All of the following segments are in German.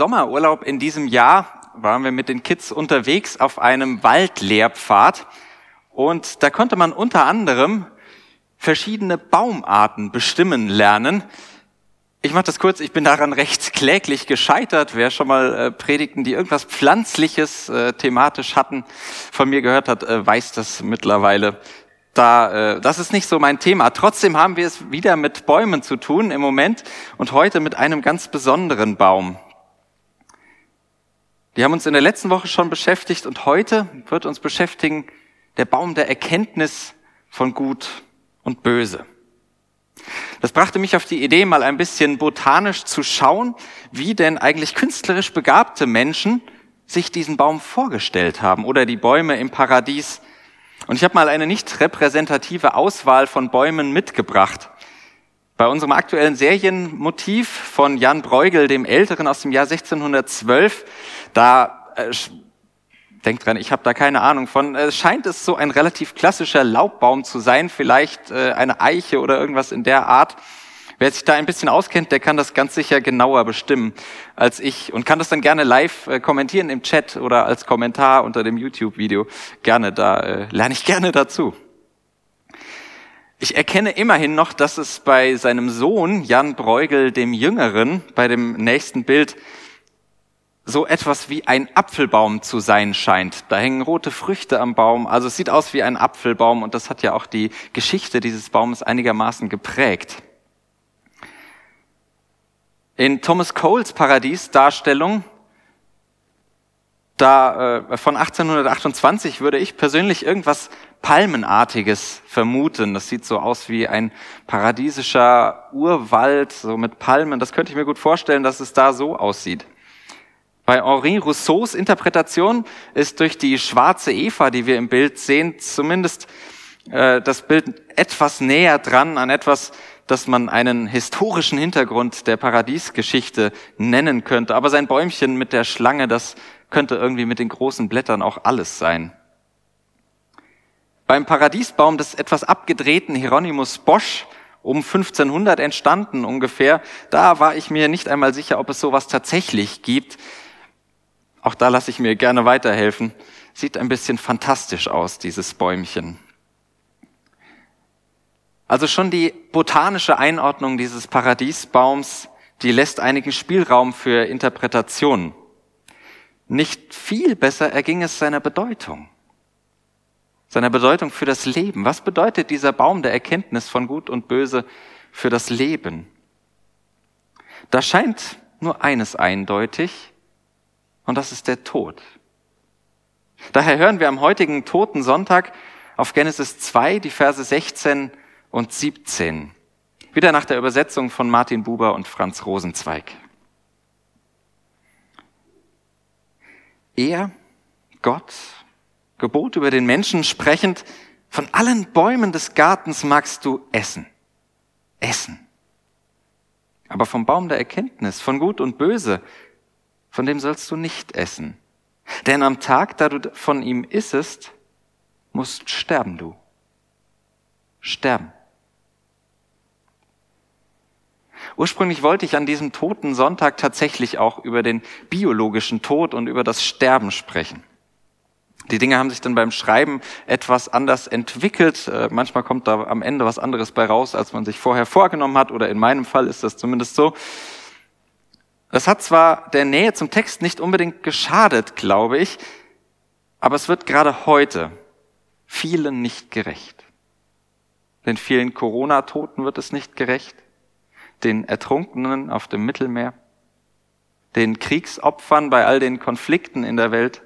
Sommerurlaub in diesem Jahr waren wir mit den Kids unterwegs auf einem Waldlehrpfad und da konnte man unter anderem verschiedene Baumarten bestimmen lernen. Ich mache das kurz, ich bin daran recht kläglich gescheitert. Wer schon mal äh, Predigten, die irgendwas Pflanzliches äh, thematisch hatten, von mir gehört hat, äh, weiß das mittlerweile. Da, äh, das ist nicht so mein Thema. Trotzdem haben wir es wieder mit Bäumen zu tun im Moment und heute mit einem ganz besonderen Baum. Die haben uns in der letzten Woche schon beschäftigt und heute wird uns beschäftigen der Baum der Erkenntnis von Gut und Böse. Das brachte mich auf die Idee, mal ein bisschen botanisch zu schauen, wie denn eigentlich künstlerisch begabte Menschen sich diesen Baum vorgestellt haben oder die Bäume im Paradies. Und ich habe mal eine nicht repräsentative Auswahl von Bäumen mitgebracht. Bei unserem aktuellen Serienmotiv von Jan Bruegel, dem Älteren aus dem Jahr 1612, da äh, denkt dran, ich habe da keine Ahnung von. Es scheint es so ein relativ klassischer Laubbaum zu sein, vielleicht äh, eine Eiche oder irgendwas in der Art. Wer sich da ein bisschen auskennt, der kann das ganz sicher genauer bestimmen als ich und kann das dann gerne live äh, kommentieren im Chat oder als Kommentar unter dem YouTube-Video. Gerne, da äh, lerne ich gerne dazu. Ich erkenne immerhin noch, dass es bei seinem Sohn Jan Bruegel dem Jüngeren bei dem nächsten Bild so etwas wie ein Apfelbaum zu sein scheint. Da hängen rote Früchte am Baum, also es sieht aus wie ein Apfelbaum und das hat ja auch die Geschichte dieses Baumes einigermaßen geprägt. In Thomas Coles Paradiesdarstellung da äh, von 1828 würde ich persönlich irgendwas Palmenartiges vermuten. Das sieht so aus wie ein paradiesischer Urwald, so mit Palmen. Das könnte ich mir gut vorstellen, dass es da so aussieht. Bei Henri Rousseaus Interpretation ist durch die schwarze Eva, die wir im Bild sehen, zumindest äh, das Bild etwas näher dran an etwas, das man einen historischen Hintergrund der Paradiesgeschichte nennen könnte. Aber sein Bäumchen mit der Schlange, das könnte irgendwie mit den großen Blättern auch alles sein. Beim Paradiesbaum des etwas abgedrehten Hieronymus Bosch um 1500 entstanden ungefähr, da war ich mir nicht einmal sicher, ob es sowas tatsächlich gibt. Auch da lasse ich mir gerne weiterhelfen. Sieht ein bisschen fantastisch aus, dieses Bäumchen. Also schon die botanische Einordnung dieses Paradiesbaums, die lässt einigen Spielraum für Interpretationen. Nicht viel besser erging es seiner Bedeutung. Seiner Bedeutung für das Leben. Was bedeutet dieser Baum der Erkenntnis von Gut und Böse für das Leben? Da scheint nur eines eindeutig, und das ist der Tod. Daher hören wir am heutigen Toten Sonntag auf Genesis 2 die Verse 16 und 17. Wieder nach der Übersetzung von Martin Buber und Franz Rosenzweig. Er, Gott, gebot über den Menschen sprechend, von allen Bäumen des Gartens magst du essen. Essen. Aber vom Baum der Erkenntnis, von Gut und Böse, von dem sollst du nicht essen. Denn am Tag, da du von ihm issest, musst sterben du. Sterben. Ursprünglich wollte ich an diesem toten Sonntag tatsächlich auch über den biologischen Tod und über das Sterben sprechen. Die Dinge haben sich dann beim Schreiben etwas anders entwickelt. Äh, manchmal kommt da am Ende was anderes bei raus, als man sich vorher vorgenommen hat, oder in meinem Fall ist das zumindest so. Das hat zwar der Nähe zum Text nicht unbedingt geschadet, glaube ich, aber es wird gerade heute vielen nicht gerecht. Den vielen Corona-Toten wird es nicht gerecht den Ertrunkenen auf dem Mittelmeer, den Kriegsopfern bei all den Konflikten in der Welt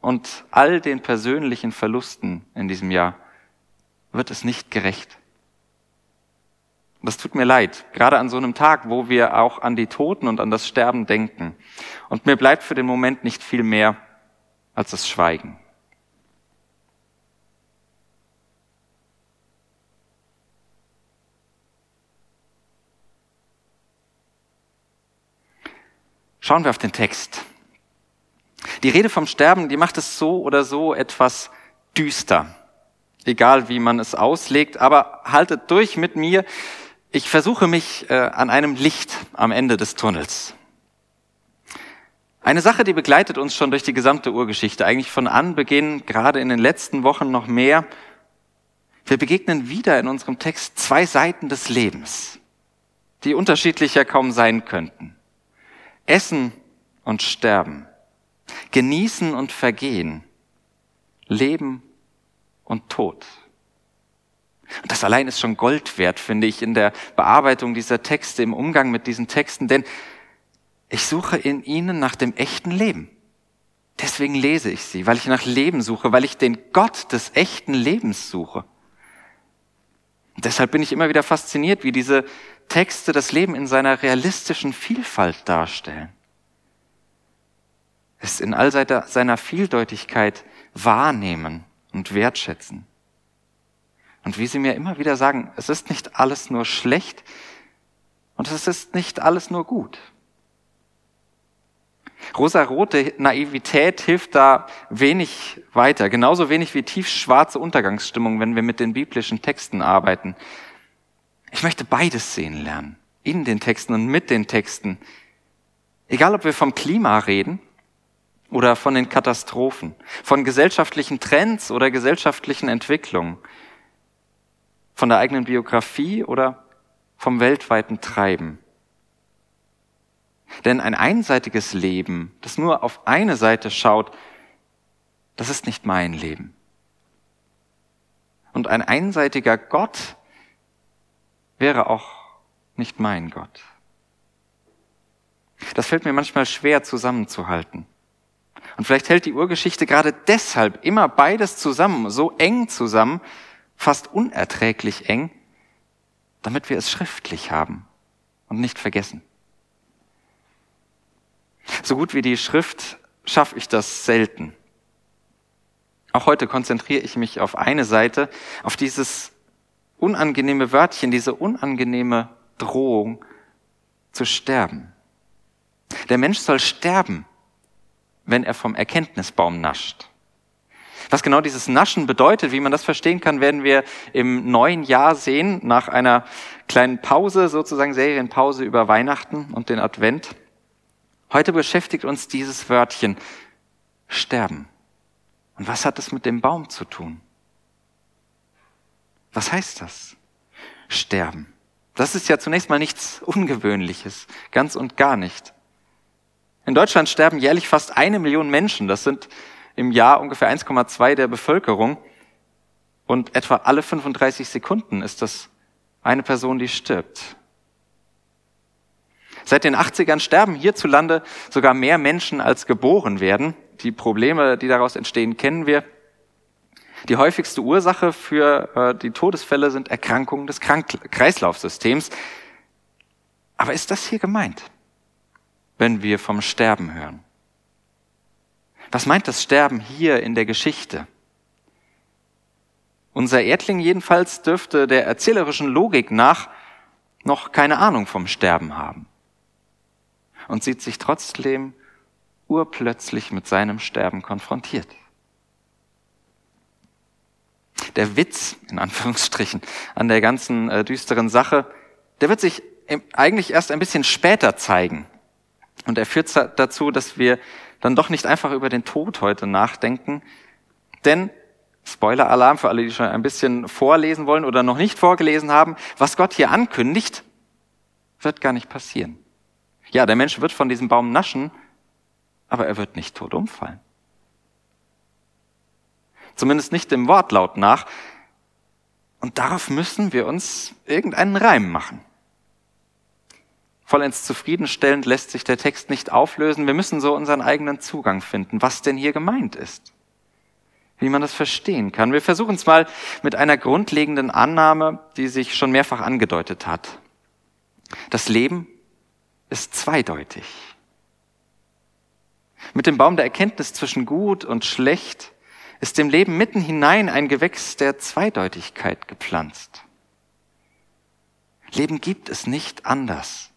und all den persönlichen Verlusten in diesem Jahr wird es nicht gerecht. Und das tut mir leid, gerade an so einem Tag, wo wir auch an die Toten und an das Sterben denken. Und mir bleibt für den Moment nicht viel mehr als das Schweigen. Schauen wir auf den Text. Die Rede vom Sterben, die macht es so oder so etwas düster. Egal wie man es auslegt, aber haltet durch mit mir. Ich versuche mich äh, an einem Licht am Ende des Tunnels. Eine Sache, die begleitet uns schon durch die gesamte Urgeschichte, eigentlich von Anbeginn, gerade in den letzten Wochen noch mehr. Wir begegnen wieder in unserem Text zwei Seiten des Lebens, die unterschiedlicher kaum sein könnten. Essen und Sterben, Genießen und Vergehen, Leben und Tod. Und das allein ist schon Gold wert, finde ich, in der Bearbeitung dieser Texte, im Umgang mit diesen Texten, denn ich suche in ihnen nach dem echten Leben. Deswegen lese ich sie, weil ich nach Leben suche, weil ich den Gott des echten Lebens suche. Und deshalb bin ich immer wieder fasziniert, wie diese Texte das Leben in seiner realistischen Vielfalt darstellen. Es in all seiner Vieldeutigkeit wahrnehmen und wertschätzen. Und wie sie mir immer wieder sagen, es ist nicht alles nur schlecht und es ist nicht alles nur gut. Rosarote Naivität hilft da wenig weiter, genauso wenig wie tiefschwarze Untergangsstimmung, wenn wir mit den biblischen Texten arbeiten. Ich möchte beides sehen lernen. In den Texten und mit den Texten. Egal, ob wir vom Klima reden oder von den Katastrophen, von gesellschaftlichen Trends oder gesellschaftlichen Entwicklungen, von der eigenen Biografie oder vom weltweiten Treiben. Denn ein einseitiges Leben, das nur auf eine Seite schaut, das ist nicht mein Leben. Und ein einseitiger Gott, wäre auch nicht mein Gott. Das fällt mir manchmal schwer zusammenzuhalten. Und vielleicht hält die Urgeschichte gerade deshalb immer beides zusammen, so eng zusammen, fast unerträglich eng, damit wir es schriftlich haben und nicht vergessen. So gut wie die Schrift schaffe ich das selten. Auch heute konzentriere ich mich auf eine Seite, auf dieses unangenehme Wörtchen, diese unangenehme Drohung zu sterben. Der Mensch soll sterben, wenn er vom Erkenntnisbaum nascht. Was genau dieses Naschen bedeutet, wie man das verstehen kann, werden wir im neuen Jahr sehen, nach einer kleinen Pause, sozusagen Serienpause über Weihnachten und den Advent. Heute beschäftigt uns dieses Wörtchen sterben. Und was hat es mit dem Baum zu tun? Was heißt das? Sterben. Das ist ja zunächst mal nichts Ungewöhnliches, ganz und gar nicht. In Deutschland sterben jährlich fast eine Million Menschen. Das sind im Jahr ungefähr 1,2 der Bevölkerung. Und etwa alle 35 Sekunden ist das eine Person, die stirbt. Seit den 80ern sterben hierzulande sogar mehr Menschen, als geboren werden. Die Probleme, die daraus entstehen, kennen wir. Die häufigste Ursache für äh, die Todesfälle sind Erkrankungen des Kreislaufsystems. Aber ist das hier gemeint, wenn wir vom Sterben hören? Was meint das Sterben hier in der Geschichte? Unser Erdling jedenfalls dürfte der erzählerischen Logik nach noch keine Ahnung vom Sterben haben und sieht sich trotzdem urplötzlich mit seinem Sterben konfrontiert der Witz, in Anführungsstrichen, an der ganzen äh, düsteren Sache, der wird sich eigentlich erst ein bisschen später zeigen. Und er führt dazu, dass wir dann doch nicht einfach über den Tod heute nachdenken. Denn, Spoiler-Alarm für alle, die schon ein bisschen vorlesen wollen oder noch nicht vorgelesen haben, was Gott hier ankündigt, wird gar nicht passieren. Ja, der Mensch wird von diesem Baum naschen, aber er wird nicht tot umfallen. Zumindest nicht dem Wortlaut nach. Und darauf müssen wir uns irgendeinen Reim machen. Vollends zufriedenstellend lässt sich der Text nicht auflösen. Wir müssen so unseren eigenen Zugang finden, was denn hier gemeint ist. wie man das verstehen kann. Wir versuchen es mal mit einer grundlegenden Annahme, die sich schon mehrfach angedeutet hat. Das Leben ist zweideutig. Mit dem Baum der Erkenntnis zwischen gut und schlecht ist dem Leben mitten hinein ein Gewächs der Zweideutigkeit gepflanzt. Leben gibt es nicht anders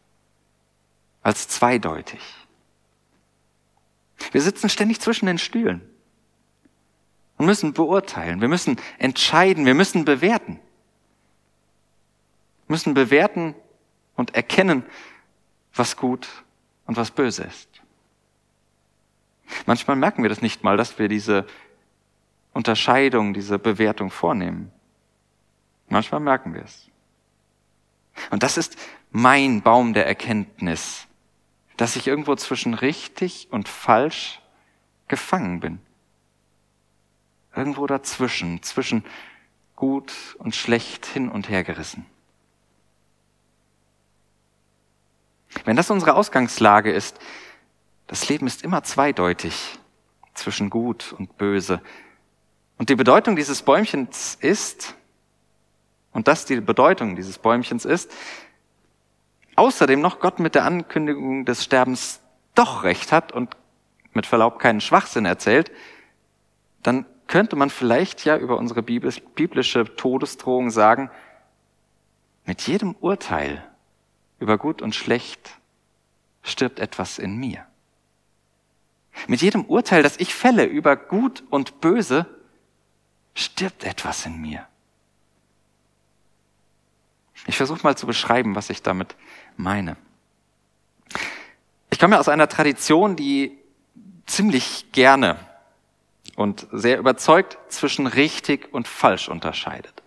als zweideutig. Wir sitzen ständig zwischen den Stühlen und müssen beurteilen, wir müssen entscheiden, wir müssen bewerten. Wir müssen bewerten und erkennen, was gut und was böse ist. Manchmal merken wir das nicht mal, dass wir diese Unterscheidung, diese Bewertung vornehmen. Manchmal merken wir es. Und das ist mein Baum der Erkenntnis, dass ich irgendwo zwischen richtig und falsch gefangen bin. Irgendwo dazwischen, zwischen gut und schlecht hin und her gerissen. Wenn das unsere Ausgangslage ist, das Leben ist immer zweideutig zwischen gut und böse. Und die Bedeutung dieses Bäumchens ist, und das die Bedeutung dieses Bäumchens ist, außerdem noch Gott mit der Ankündigung des Sterbens doch recht hat und mit Verlaub keinen Schwachsinn erzählt, dann könnte man vielleicht ja über unsere biblische Todesdrohung sagen, mit jedem Urteil über gut und schlecht stirbt etwas in mir. Mit jedem Urteil, das ich fälle über gut und böse, stirbt etwas in mir. Ich versuche mal zu beschreiben, was ich damit meine. Ich komme aus einer Tradition, die ziemlich gerne und sehr überzeugt zwischen richtig und falsch unterscheidet.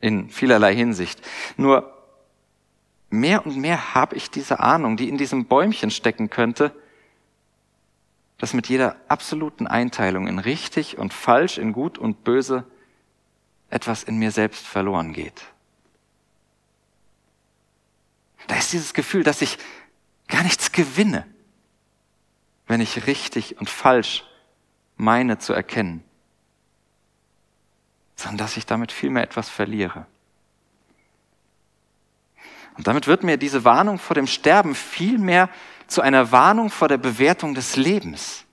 In vielerlei Hinsicht. Nur mehr und mehr habe ich diese Ahnung, die in diesem Bäumchen stecken könnte, dass mit jeder absoluten Einteilung in richtig und falsch, in gut und böse etwas in mir selbst verloren geht. Da ist dieses Gefühl, dass ich gar nichts gewinne, wenn ich richtig und falsch meine zu erkennen, sondern dass ich damit vielmehr etwas verliere. Und damit wird mir diese Warnung vor dem Sterben vielmehr zu einer Warnung vor der Bewertung des Lebens.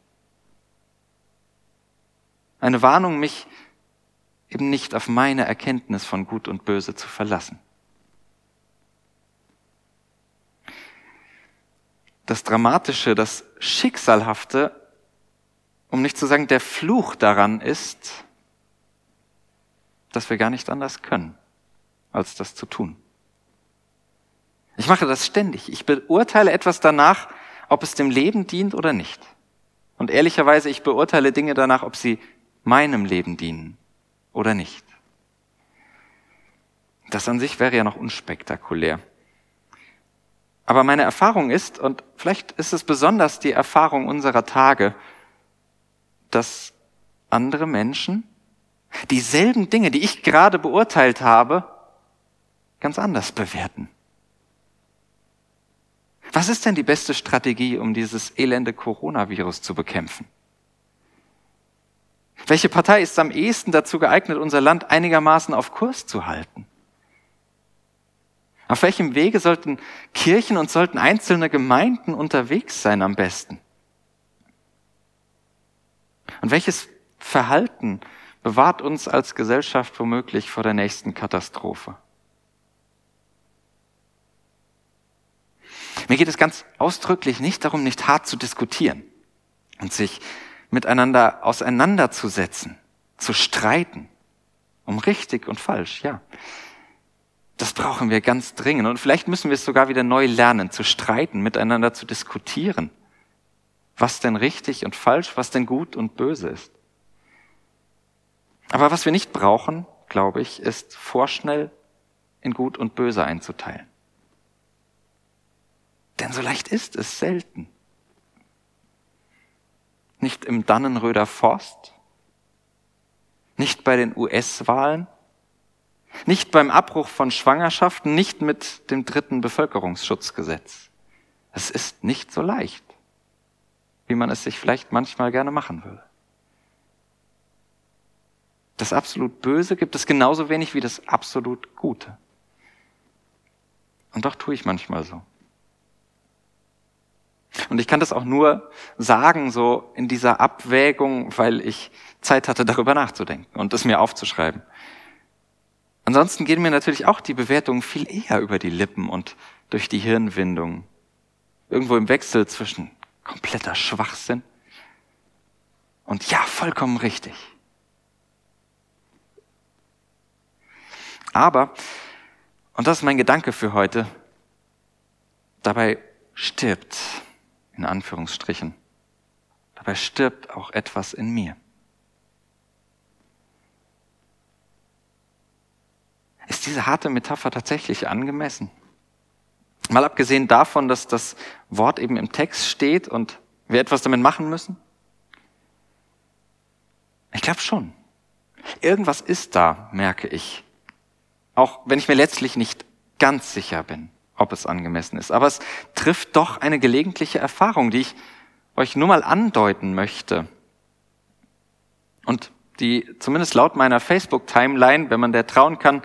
Eine Warnung, mich eben nicht auf meine Erkenntnis von Gut und Böse zu verlassen. Das Dramatische, das Schicksalhafte, um nicht zu sagen der Fluch daran ist, dass wir gar nicht anders können, als das zu tun. Ich mache das ständig. Ich beurteile etwas danach, ob es dem Leben dient oder nicht. Und ehrlicherweise, ich beurteile Dinge danach, ob sie meinem Leben dienen oder nicht. Das an sich wäre ja noch unspektakulär. Aber meine Erfahrung ist, und vielleicht ist es besonders die Erfahrung unserer Tage, dass andere Menschen dieselben Dinge, die ich gerade beurteilt habe, ganz anders bewerten. Was ist denn die beste Strategie, um dieses elende Coronavirus zu bekämpfen? Welche Partei ist am ehesten dazu geeignet, unser Land einigermaßen auf Kurs zu halten? Auf welchem Wege sollten Kirchen und sollten einzelne Gemeinden unterwegs sein am besten? Und welches Verhalten bewahrt uns als Gesellschaft womöglich vor der nächsten Katastrophe? Mir geht es ganz ausdrücklich nicht darum, nicht hart zu diskutieren und sich miteinander auseinanderzusetzen, zu streiten. Um richtig und falsch, ja. Das brauchen wir ganz dringend. Und vielleicht müssen wir es sogar wieder neu lernen, zu streiten, miteinander zu diskutieren. Was denn richtig und falsch, was denn gut und böse ist. Aber was wir nicht brauchen, glaube ich, ist vorschnell in gut und böse einzuteilen. Denn so leicht ist es selten. Nicht im Dannenröder Forst, nicht bei den US-Wahlen, nicht beim Abbruch von Schwangerschaften, nicht mit dem dritten Bevölkerungsschutzgesetz. Es ist nicht so leicht, wie man es sich vielleicht manchmal gerne machen würde. Das absolut Böse gibt es genauso wenig wie das absolut Gute. Und doch tue ich manchmal so. Und ich kann das auch nur sagen, so in dieser Abwägung, weil ich Zeit hatte, darüber nachzudenken und es mir aufzuschreiben. Ansonsten gehen mir natürlich auch die Bewertungen viel eher über die Lippen und durch die Hirnwindung. Irgendwo im Wechsel zwischen kompletter Schwachsinn und ja, vollkommen richtig. Aber, und das ist mein Gedanke für heute, dabei stirbt, in Anführungsstrichen, dabei stirbt auch etwas in mir. Ist diese harte Metapher tatsächlich angemessen? Mal abgesehen davon, dass das Wort eben im Text steht und wir etwas damit machen müssen? Ich glaube schon. Irgendwas ist da, merke ich. Auch wenn ich mir letztlich nicht ganz sicher bin, ob es angemessen ist. Aber es trifft doch eine gelegentliche Erfahrung, die ich euch nur mal andeuten möchte. Und die zumindest laut meiner Facebook-Timeline, wenn man der trauen kann,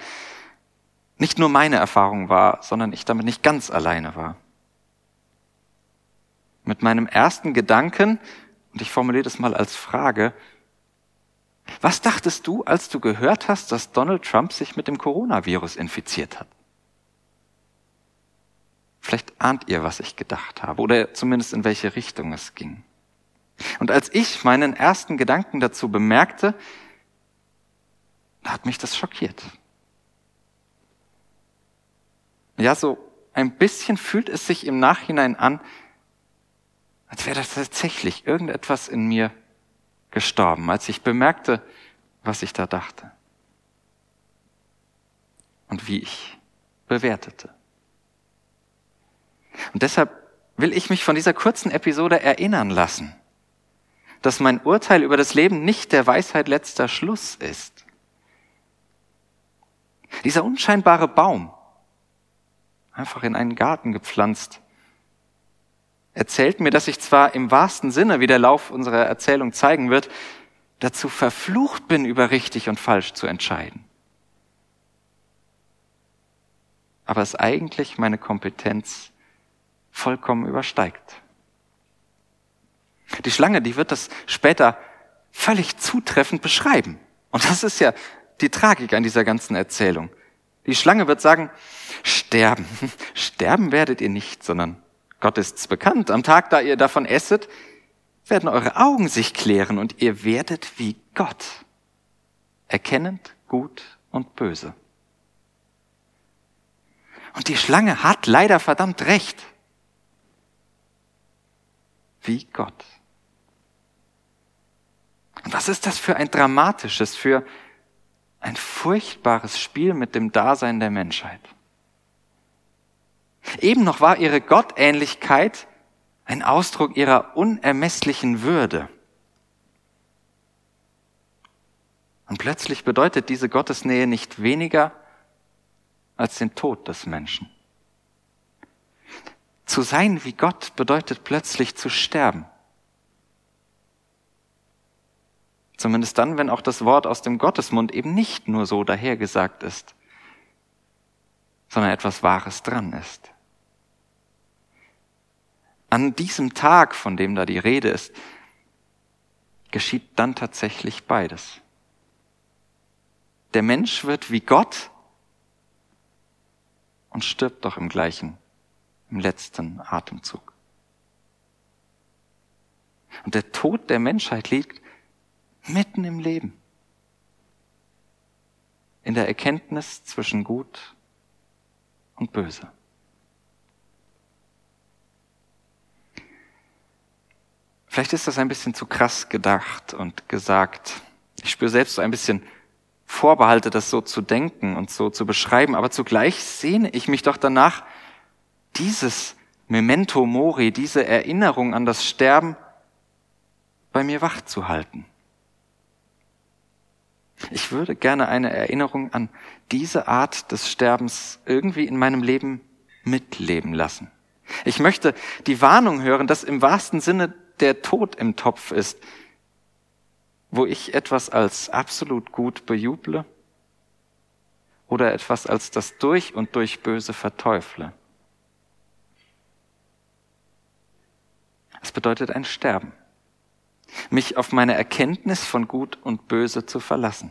nicht nur meine Erfahrung war, sondern ich damit nicht ganz alleine war. Mit meinem ersten Gedanken, und ich formuliere das mal als Frage, was dachtest du, als du gehört hast, dass Donald Trump sich mit dem Coronavirus infiziert hat? Vielleicht ahnt ihr, was ich gedacht habe, oder zumindest in welche Richtung es ging. Und als ich meinen ersten Gedanken dazu bemerkte, da hat mich das schockiert. Ja, so ein bisschen fühlt es sich im Nachhinein an, als wäre das tatsächlich irgendetwas in mir gestorben, als ich bemerkte, was ich da dachte und wie ich bewertete. Und deshalb will ich mich von dieser kurzen Episode erinnern lassen, dass mein Urteil über das Leben nicht der Weisheit letzter Schluss ist. Dieser unscheinbare Baum, einfach in einen Garten gepflanzt. Erzählt mir, dass ich zwar im wahrsten Sinne, wie der Lauf unserer Erzählung zeigen wird, dazu verflucht bin, über richtig und falsch zu entscheiden. Aber es eigentlich meine Kompetenz vollkommen übersteigt. Die Schlange, die wird das später völlig zutreffend beschreiben. Und das ist ja die Tragik an dieser ganzen Erzählung. Die Schlange wird sagen, sterben. Sterben werdet ihr nicht, sondern Gott ist's bekannt. Am Tag, da ihr davon esset, werden eure Augen sich klären und ihr werdet wie Gott, erkennend gut und böse. Und die Schlange hat leider verdammt recht. Wie Gott. Was ist das für ein dramatisches, für ein furchtbares Spiel mit dem Dasein der Menschheit. Eben noch war ihre Gottähnlichkeit ein Ausdruck ihrer unermesslichen Würde. Und plötzlich bedeutet diese Gottesnähe nicht weniger als den Tod des Menschen. Zu sein wie Gott bedeutet plötzlich zu sterben. Zumindest dann, wenn auch das Wort aus dem Gottesmund eben nicht nur so dahergesagt ist, sondern etwas Wahres dran ist. An diesem Tag, von dem da die Rede ist, geschieht dann tatsächlich beides. Der Mensch wird wie Gott und stirbt doch im gleichen, im letzten Atemzug. Und der Tod der Menschheit liegt Mitten im Leben. In der Erkenntnis zwischen Gut und Böse. Vielleicht ist das ein bisschen zu krass gedacht und gesagt. Ich spüre selbst so ein bisschen Vorbehalte, das so zu denken und so zu beschreiben, aber zugleich sehne ich mich doch danach, dieses Memento Mori, diese Erinnerung an das Sterben bei mir wach zu halten. Ich würde gerne eine Erinnerung an diese Art des Sterbens irgendwie in meinem Leben mitleben lassen. Ich möchte die Warnung hören, dass im wahrsten Sinne der Tod im Topf ist. wo ich etwas als absolut gut bejuble oder etwas als das durch und durch Böse verteufle. Es bedeutet ein Sterben, mich auf meine Erkenntnis von Gut und Böse zu verlassen.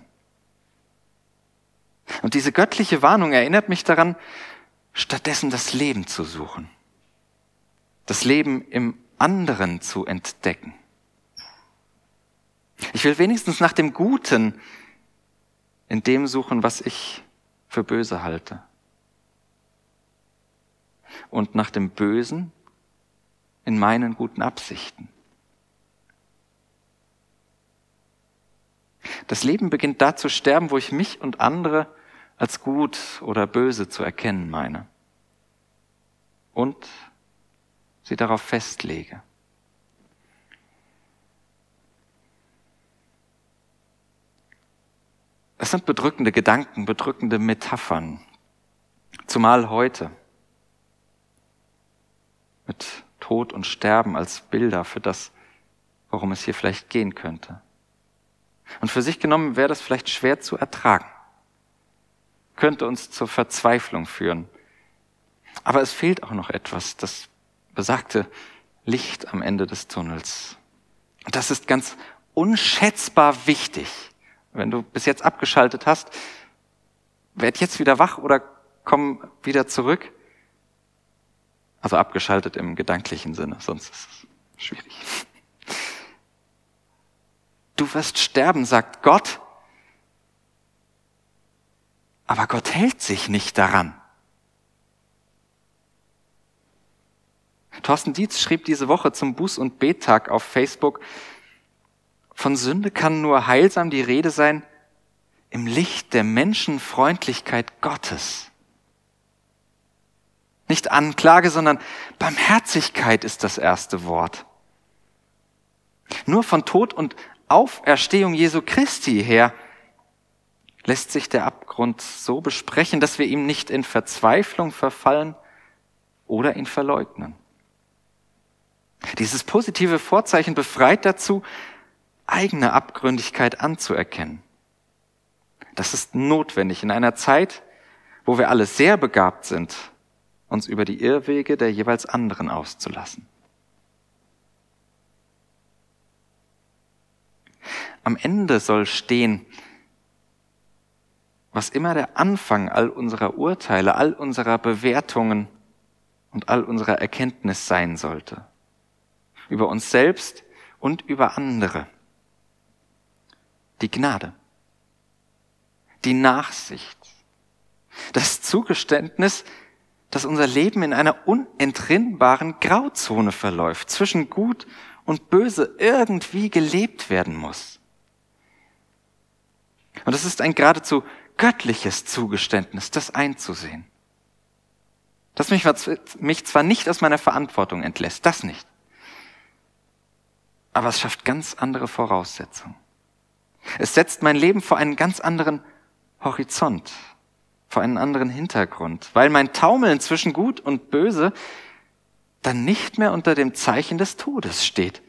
Und diese göttliche Warnung erinnert mich daran, stattdessen das Leben zu suchen, das Leben im anderen zu entdecken. Ich will wenigstens nach dem Guten in dem suchen, was ich für böse halte. Und nach dem Bösen in meinen guten Absichten. Das Leben beginnt da zu sterben, wo ich mich und andere als gut oder böse zu erkennen meine. Und sie darauf festlege. Es sind bedrückende Gedanken, bedrückende Metaphern, zumal heute mit Tod und Sterben als Bilder für das, worum es hier vielleicht gehen könnte. Und für sich genommen wäre das vielleicht schwer zu ertragen, könnte uns zur Verzweiflung führen. Aber es fehlt auch noch etwas, das besagte Licht am Ende des Tunnels. Und das ist ganz unschätzbar wichtig wenn du bis jetzt abgeschaltet hast, werd jetzt wieder wach oder komm wieder zurück. Also abgeschaltet im gedanklichen Sinne, sonst ist es schwierig. Du wirst sterben, sagt Gott, aber Gott hält sich nicht daran. Thorsten Dietz schrieb diese Woche zum Buß- und Bettag auf Facebook, von Sünde kann nur heilsam die Rede sein im Licht der Menschenfreundlichkeit Gottes. Nicht Anklage, sondern Barmherzigkeit ist das erste Wort. Nur von Tod und Auferstehung Jesu Christi her lässt sich der Abgrund so besprechen, dass wir ihm nicht in Verzweiflung verfallen oder ihn verleugnen. Dieses positive Vorzeichen befreit dazu, eigene Abgründigkeit anzuerkennen. Das ist notwendig in einer Zeit, wo wir alle sehr begabt sind, uns über die Irrwege der jeweils anderen auszulassen. Am Ende soll stehen, was immer der Anfang all unserer Urteile, all unserer Bewertungen und all unserer Erkenntnis sein sollte. Über uns selbst und über andere die Gnade, die Nachsicht, das Zugeständnis, dass unser Leben in einer unentrinnbaren Grauzone verläuft, zwischen Gut und Böse irgendwie gelebt werden muss. Und es ist ein geradezu göttliches Zugeständnis, das einzusehen. Das mich, zwar nicht aus meiner Verantwortung entlässt, das nicht, aber es schafft ganz andere Voraussetzungen. Es setzt mein Leben vor einen ganz anderen Horizont, vor einen anderen Hintergrund, weil mein Taumeln zwischen Gut und Böse dann nicht mehr unter dem Zeichen des Todes steht,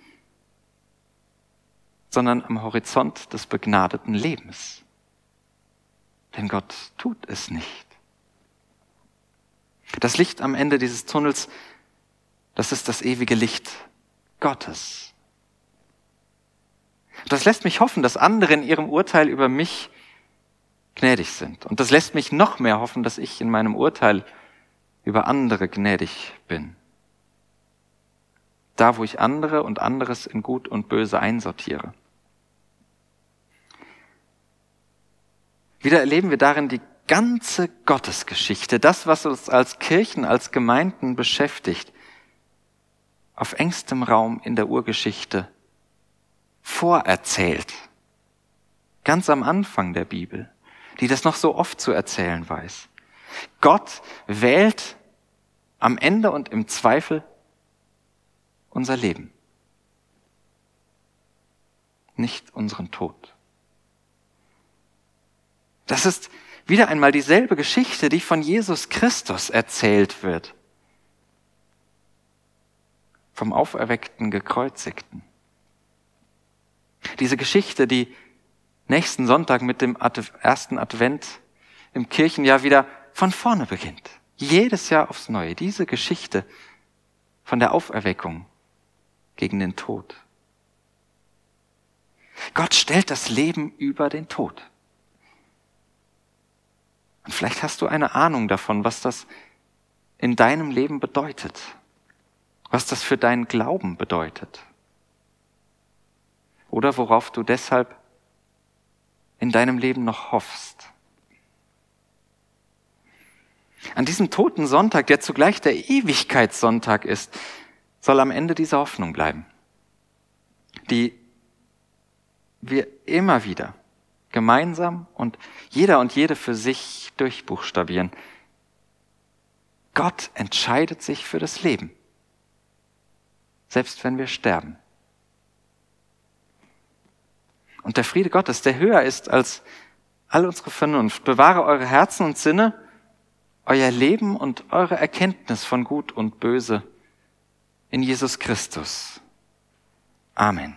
sondern am Horizont des begnadeten Lebens. Denn Gott tut es nicht. Das Licht am Ende dieses Tunnels, das ist das ewige Licht Gottes. Das lässt mich hoffen, dass andere in ihrem Urteil über mich gnädig sind. Und das lässt mich noch mehr hoffen, dass ich in meinem Urteil über andere gnädig bin. Da, wo ich andere und anderes in Gut und Böse einsortiere. Wieder erleben wir darin die ganze Gottesgeschichte, das, was uns als Kirchen, als Gemeinden beschäftigt, auf engstem Raum in der Urgeschichte vorerzählt. Ganz am Anfang der Bibel, die das noch so oft zu erzählen weiß. Gott wählt am Ende und im Zweifel unser Leben, nicht unseren Tod. Das ist wieder einmal dieselbe Geschichte, die von Jesus Christus erzählt wird. Vom auferweckten Gekreuzigten. Diese Geschichte, die nächsten Sonntag mit dem ersten Advent im Kirchenjahr wieder von vorne beginnt. Jedes Jahr aufs Neue. Diese Geschichte von der Auferweckung gegen den Tod. Gott stellt das Leben über den Tod. Und vielleicht hast du eine Ahnung davon, was das in deinem Leben bedeutet, was das für deinen Glauben bedeutet. Oder worauf du deshalb in deinem Leben noch hoffst. An diesem toten Sonntag, der zugleich der Ewigkeitssonntag ist, soll am Ende diese Hoffnung bleiben, die wir immer wieder gemeinsam und jeder und jede für sich durchbuchstabieren. Gott entscheidet sich für das Leben, selbst wenn wir sterben. Und der Friede Gottes, der höher ist als all unsere Vernunft, bewahre eure Herzen und Sinne, euer Leben und eure Erkenntnis von Gut und Böse in Jesus Christus. Amen.